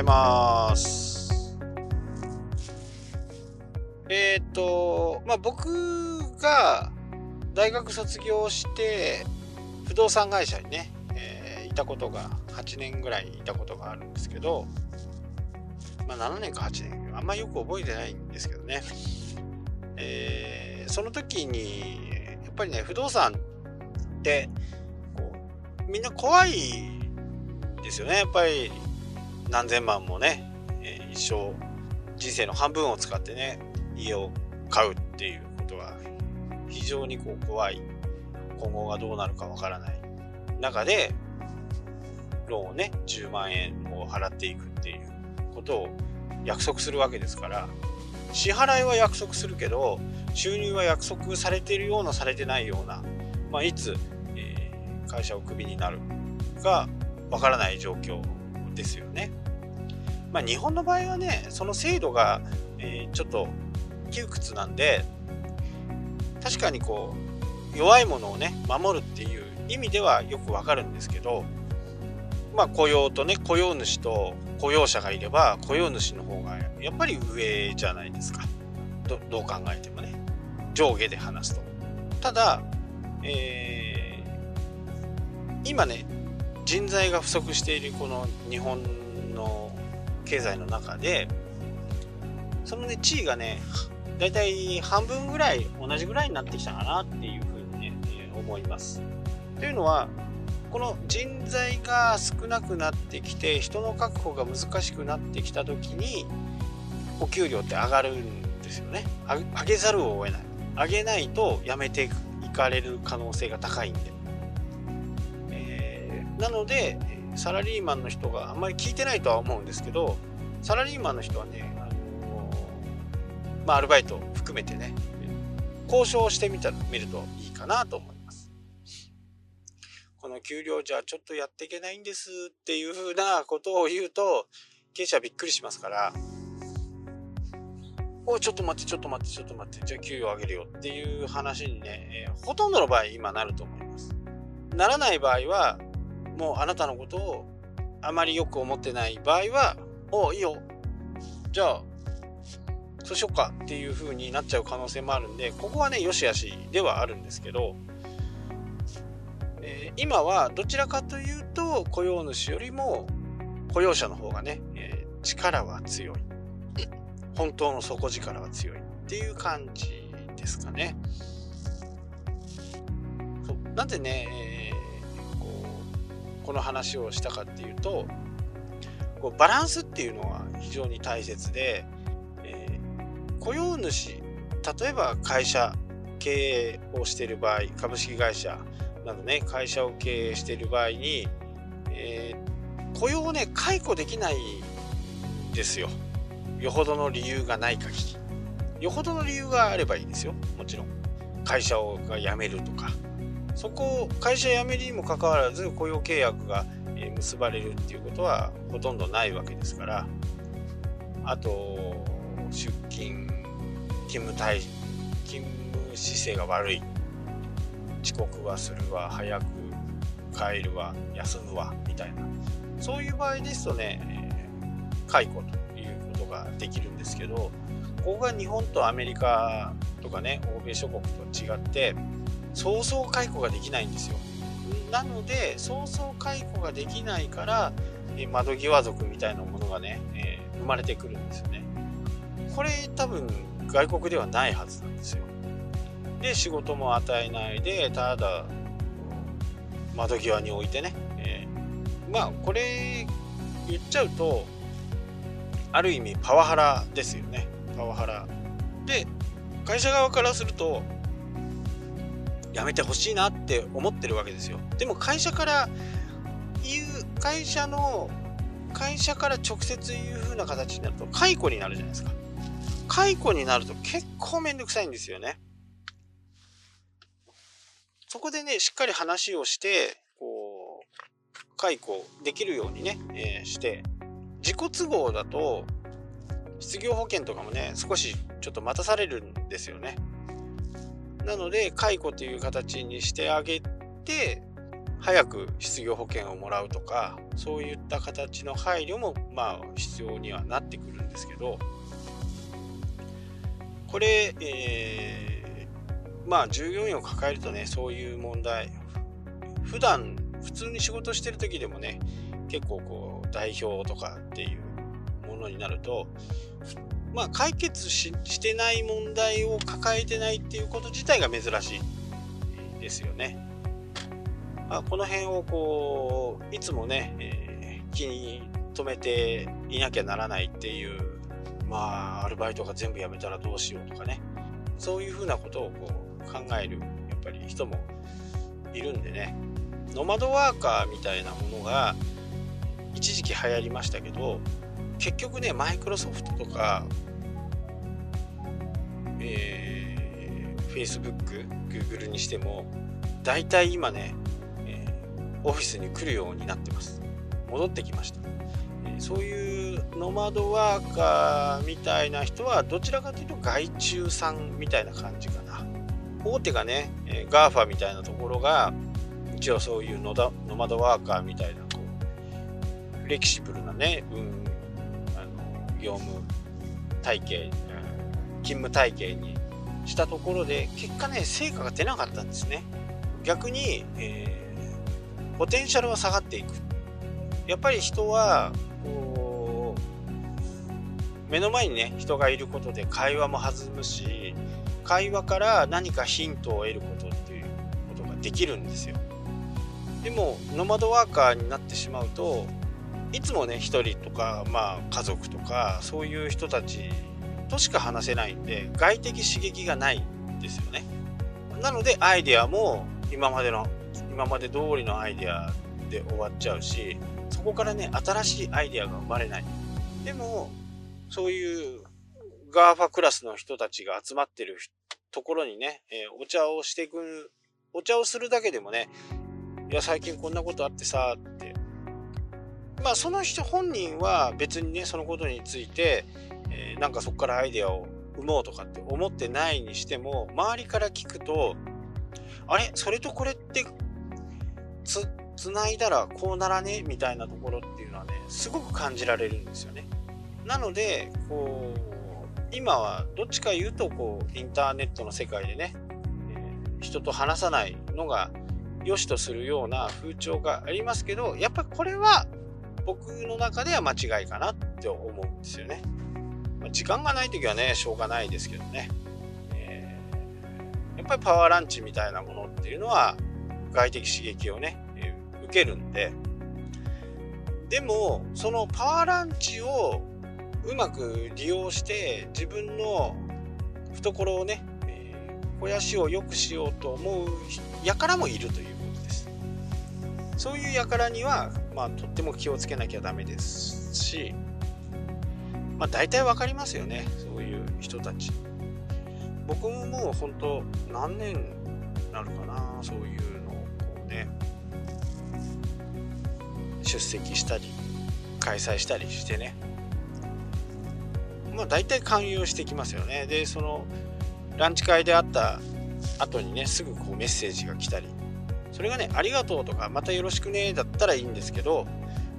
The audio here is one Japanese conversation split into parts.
ざいます。えっ、と、まあ、僕が大学卒業して、不動産会社にね、えーいたことが、8年ぐらいいたことがあるんですけど、まあ、7年か8年、あんまよく覚えてないんですけどね。えーその時に、やっぱりね、不動産って、こうみんな怖いですよね。やっぱり何千万もね、えー一生人生の半分を使ってね家を買うっていうことは非常にこう怖い今後がどうなるかわからない中でローンをね10万円を払っていくっていうことを約束するわけですから支払いは約束するけど収入は約束されているようなされてないような、まあ、いつ、えー会社をクビになるかわからない状況ですよね。まあ、日本の場合はねその制度が、えーちょっと窮屈なんで確かにこう弱いものをね守るっていう意味ではよくわかるんですけどまあ雇用とね雇用主と雇用者がいれば雇用主の方がやっぱり上じゃないですか。どどう考えてもね。上下で話すと。ただ、えー今ね人材が不足しているこの日本の経済の中でそのね地位がねだいたい半分ぐらい同じぐらいになってきたかなっていうふうにね、えー思います。というのはこの人材が少なくなってきて人の確保が難しくなってきた時にお給料って上がるんですよね。上げざるを得ない。上げないと辞めていかれる可能性が高いんで。えーなのでサラリーマンの人があんまり聞いてないとは思うんですけどサラリーマンの人はね、あのまあ、アルバイト含めてね交渉してみた見るといいかなと思います。この給料じゃちょっとやっていけないんですっていうふうなことを言うと経営者はびっくりしますからおいちょっと待ってちょっと待ってちょっと待ってじゃあ給料上げるよっていう話にね、えーほとんどの場合今なると思います。ならない場合はもうあなたのことをあまりよく思ってない場合はおいいよ。じゃあそうしよっかっていう風になっちゃう可能性もあるんでここはねよしあしではあるんですけど、えー今はどちらかというと雇用主よりも雇用者の方がね、えー力は強い。本当の底力は強いっていう感じですかね。そう。なんでね、えーこの話をしたかっていうとこうバランスっていうのは非常に大切で、えー雇用主例えば会社経営をしている場合株式会社などね会社を経営している場合に、えー雇用をね解雇できないんですよ。よほどの理由がない限り。よほどの理由があればいいですよ。もちろん。会社をが辞めるとか。そこを会社辞めるにもかかわらず雇用契約が結ばれるっていうことはほとんどないわけですからあと出勤勤務体勤務姿勢が悪い。遅刻はするわ早く帰るわ休むわみたいな。そういう場合ですとね、解雇ということができるんですけどここが日本とアメリカとかね欧米諸国と違って早々解雇ができないんですよ。なので早々解雇ができないからえ窓際族みたいなものがね、えー生まれてくるんですよね。これ多分外国ではないはずなんですよ。で仕事も与えないでただ窓際に置いてね、えーまあこれ言っちゃうとある意味パワハラですよね。パワハラ。で会社側からするとやめてほしいなって思ってるわけですよ。でも会社から言う会社の会社から直接言う風な形になると解雇になるじゃないですか。解雇になると結構めんどくさいんですよね。そこでねしっかり話をしてこう解雇できるようにね、えーして自己都合だと失業保険とかもね少しちょっと待たされるんですよね。なので解雇という形にしてあげて早く失業保険をもらうとかそういった形の配慮もまあ必要にはなってくるんですけど。これ、えー、まあ従業員を抱えるとねそういう問題普段普通に仕事してる時でもね結構こう代表とかっていうものになるとまあ解決してない問題を抱えてないっていうこと自体が珍しいですよね。まあ、この辺をこういつもね、えー、気に留めていなきゃならないっていうまあアルバイトが全部辞めたらどうしようとかねそういうふうなことをこう考えるやっぱり人もいるんでねノマドワーカーみたいなものが一時期流行りましたけど結局ねマイクロソフトとかえー、Facebook、Google にしても大体今ねえオフィスに来るようになってます。戻ってきました、えそういうノマドワーカーみたいな人はどちらかというと外注さんみたいな感じかな。大手がね、え GAFA みたいなところが一応そういうノマドワーカーみたいなこうフレキシブルなね、うん、あの業務体系、勤務体系にしたところで結果ね成果が出なかったんですね逆に、えーポテンシャルは下がっていく。やっぱり人は、こう、目の前にね、人がいることで会話も弾むし、会話から何かヒントを得ることっていうことができるんですよ。でも、ノマドワーカーになってしまうと、いつもね、一人とか、まあ、家族とか、そういう人たちとしか話せないんで、外的刺激がないんですよね。なので、アイデアも今までの今まで通りのアイデアで終わっちゃうしそこからね新しいアイデアが生まれないでもそういう GAFA クラスの人たちが集まってるところにね、え、お茶をしていくお茶をするだけでもねいや最近こんなことあってさまあその人本人は別にねそのことについて、えー、なんかそこからアイデアを生もうとかって思ってないにしても周りから聞くとあれ？それとこれってつ、つないだらこうならね？みたいなところっていうのはね、すごく感じられるんですよね。なので、こう、今はどっちか言うと、こう、インターネットの世界でね、えー、人と話さないのが良しとするような風潮がありますけど、やっぱこれは僕の中では間違いかなって思うんですよね。まあ、時間がない時はね、しょうがないですけどね。えー、やっぱりパワーランチみたいなものっていうのは、外的刺激をね、えー、受けるんででもそのパワーランチをうまく利用して自分の懐をね、えー、肥やしを良くしようと思う輩もいるということですそういう輩には、まあ、とっても気をつけなきゃダメですしまあ大体分かりますよねそういう人たち。僕ももう本当何年なるかなそういうのをこうね出席したり開催したりしてね。まあ大体勧誘してきますよね。でそのランチ会であった後にねすぐこうメッセージが来たり。それがねありがとうとかまたよろしくねだったらいいんですけど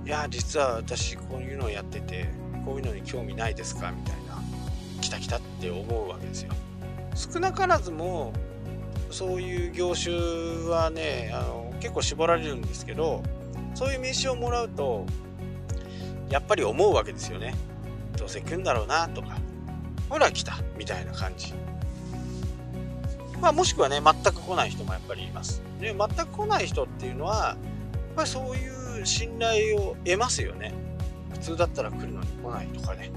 いや実は私こういうのをやっててこういうのに興味ないですかみたいな来た来たって思うわけですよ。少なからずもそういう業種はねあの結構絞られるんですけどそういう名刺をもらうとやっぱり思うわけですよね。どうせ来るんだろうなとか。ほら来たみたいな感じ。まあもしくはね全く来ない人もやっぱりいますで全く来ない人っていうのはやっぱりそういう信頼を得ますよね普通だったら来るのに来ないとかね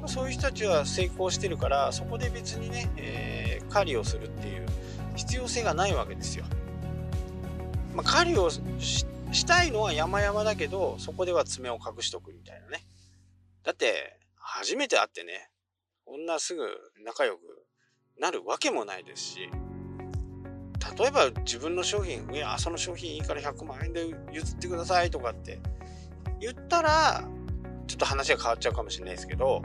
まそういう人たちは成功してるからそこで別にね、えー、狩りをするっていう必要性がないわけですよ。まあ、狩りをしたいのは山々だけど、そこでは爪を隠しとくみたいなね。だって、初めて会ってね、こんなすぐ仲良くなるわけもないですし、例えば自分の商品、いや、その商品いいから100万円で譲ってくださいとかって言ったら、ちょっと話が変わっちゃうかもしれないですけど、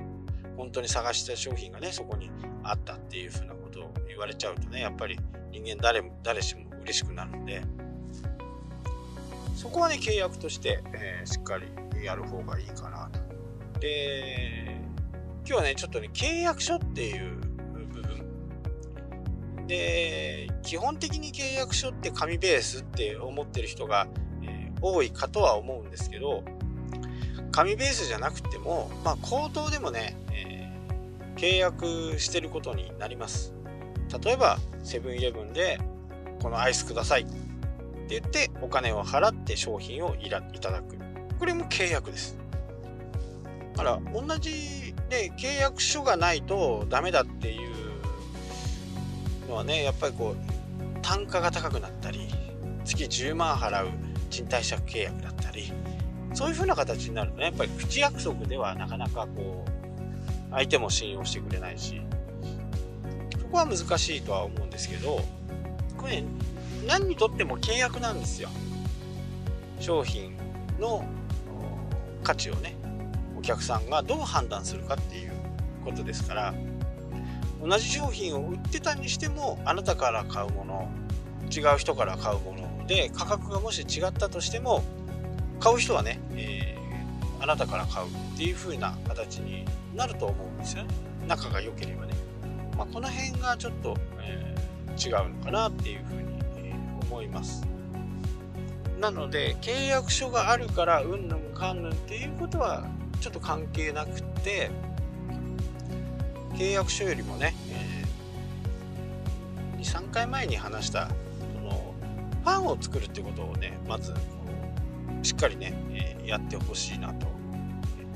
本当に探した商品がね、そこにあったっていうふうなことを言われちゃうとね、やっぱり人間誰も誰しも嬉しくなるんでそこはね契約として、えー、しっかりやる方がいいかなと。で今日はねちょっとね契約書っていうで基本的に契約書って紙ベースって思ってる人が、え、多いかとは思うんですけど紙ベースじゃなくてもまあ口頭でもね、えー、契約してることになります。例えばセブンイレブンでこのアイスくださいって言ってお金を払って商品をいただく。これも契約です。だから同じで契約書がないとダメだっていうのはねやっぱりこう単価が高くなったり月10万払う賃貸借契約だったりそういう風な形になるとねやっぱり口約束ではなかなかこう相手も信用してくれないしそこは難しいとは思うんですけどこれ、ね、何にとっても契約なんですよ。商品の価値をねお客さんがどう判断するかっていうことですから同じ商品を売ってたにしてもあなたから買うもの違う人から買うもので価格がもし違ったとしても買う人はね、えー、あなたから買うっていう風な形になると思うんですよね。仲が良ければね、まあ、この辺がちょっと、えー、違うのかなっていう風に、えー、思います。なので契約書があるからうんぬんかんぬんっていうことはちょっと関係なくって契約書よりもね、えー、23回前に話したそのファンを作るってことをねまずしっかりね、えー、やってほしいなと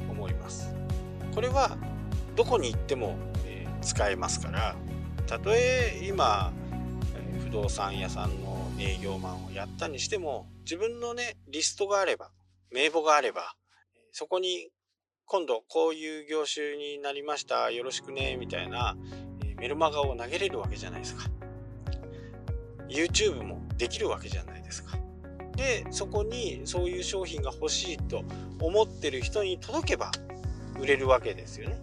思います。これはどこに行っても、えー、使えますからたとえ今、え不動産屋さんの営業マンをやったにしても自分のねリストがあれば名簿があればそこに今度こういう業種になりましたよろしくねみたいなメルマガを投げれるわけじゃないですか。YouTube もできるわけじゃないですか。でそこにそういう商品が欲しいと思ってる人に届けば売れるわけですよね。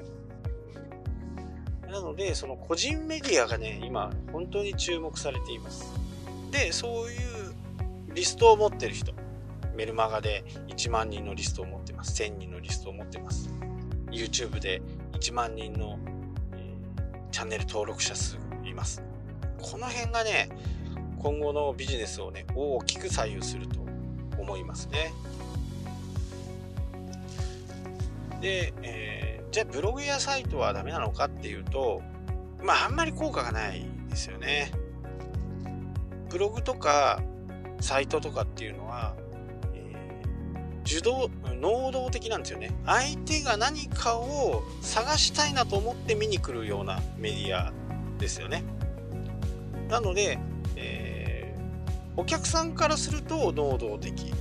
なのでその個人メディアがね今本当に注目されています。でそういうリストを持ってる人。メルマガで1万人のリストを持ってます。1000人のリストを持ってます。YouTube で1万人の、えー、チャンネル登録者数います。この辺がね、今後のビジネスをね、大きく左右すると思いますね。で、えー、じゃあブログやサイトはダメなのかっていうと、まああんまり効果がないですよね。ブログとかサイトとかっていうのは受動能動的なんですよね。相手が何かを探したいなと思って見に来るようなメディアですよね。なので、えー、お客さんからすると能動的。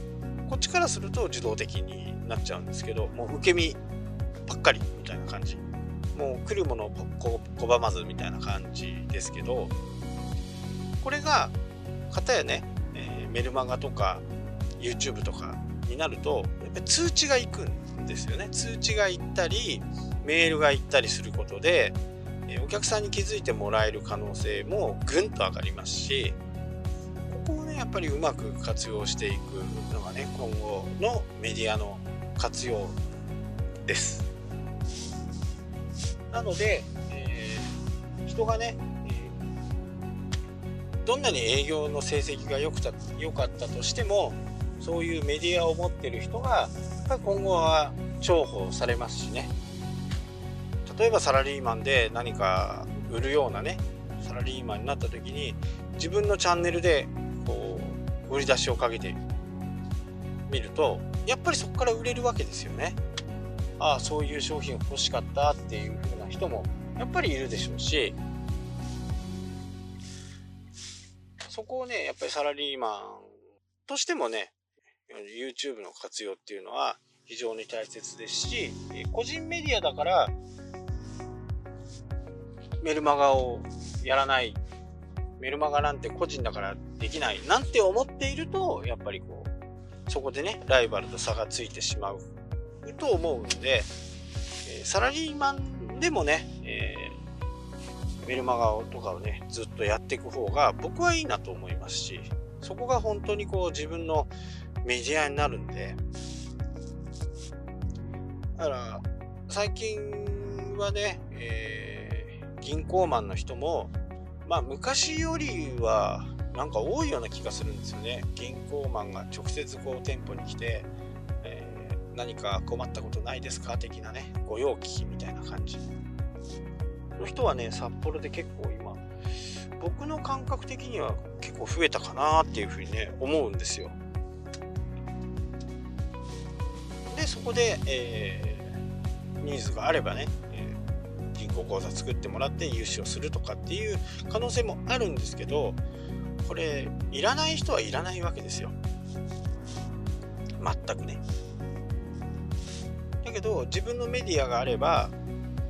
こっちからすると受動的になっちゃうんですけどもう受け身ばっかりみたいな感じ。もう来るものを拒まずみたいな感じですけどこれが方やね、えー、メルマガとか YouTube とかになるとやっぱり通知が行くんですよね。通知が行ったりメールが行ったりすることでお客さんに気づいてもらえる可能性もぐんと上がりますしここをねやっぱりうまく活用していくのがね今後のメディアの活用です。なので、えー、人がね、えー、どんなに営業の成績が良くた良かったとしてもそういうメディアを持ってる人が今後は重宝されますしね。例えばサラリーマンで何か売るようなねサラリーマンになった時に自分のチャンネルでこう売り出しをかけてみるとやっぱりそこから売れるわけですよね。ああそういう商品欲しかったっていう風な人もやっぱりいるでしょうしそこをねやっぱりサラリーマンとしてもね YouTube の活用っていうのは非常に大切ですし個人メディアだからメルマガをやらない。メルマガなんて個人だからできない。なんて思っているとやっぱりこうそこでねライバルと差がついてしまう。と思うんで、サラリーマンでもね、えー、メルマガとかをねずっとやっていく方が僕はいいなと思いますしそこが本当にこう自分のメディアになるんで。だから最近はね、えー、銀行マンの人もまあ昔よりはなんか多いような気がするんですよね。銀行マンが直接こう店舗に来て、えー、何か困ったことないですか的なね御用聞きみたいな感じ。の人はね札幌で結構今僕の感覚的には結構増えたかなっていうふうにね思うんですよ。こで、えー、ニーズがあればね、えー、銀行口座作ってもらって融資をするとかっていう可能性もあるんですけどこれいらない人はいらないわけですよ。全くね。だけど自分のメディアがあれば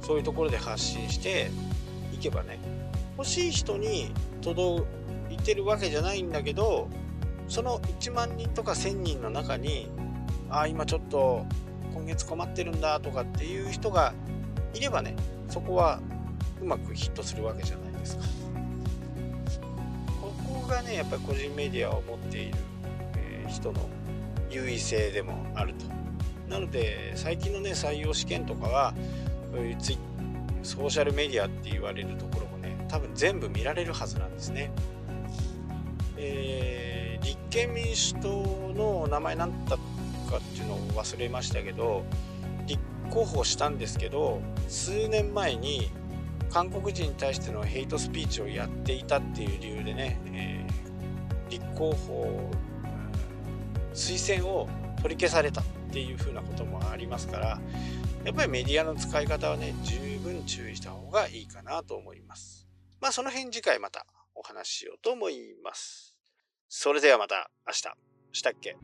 そういうところで発信していけばね欲しい人に届いてるわけじゃないんだけどその1万人とか1000人の中にああ今ちょっと月困ってるんだとかっていう人がいればねそこはうまくヒットするわけじゃないですか。ここがねやっぱり個人メディアを持っている、えー、人の優位性でもあると。なので最近のね採用試験とかはそういうツイソーシャルメディアって言われるところもね多分全部見られるはずなんですね、えー、立憲民主党の名前なんだかっていうのを忘れましたけど立候補したんですけど数年前に韓国人に対してのヘイトスピーチをやっていたっていう理由でね、えー、立候補推薦を取り消されたっていうふうなこともありますからやっぱりメディアの使い方はね十分注意した方がいいかなと思います。まあその辺次回またお話ししようと思います。それではまた明日。したっけ？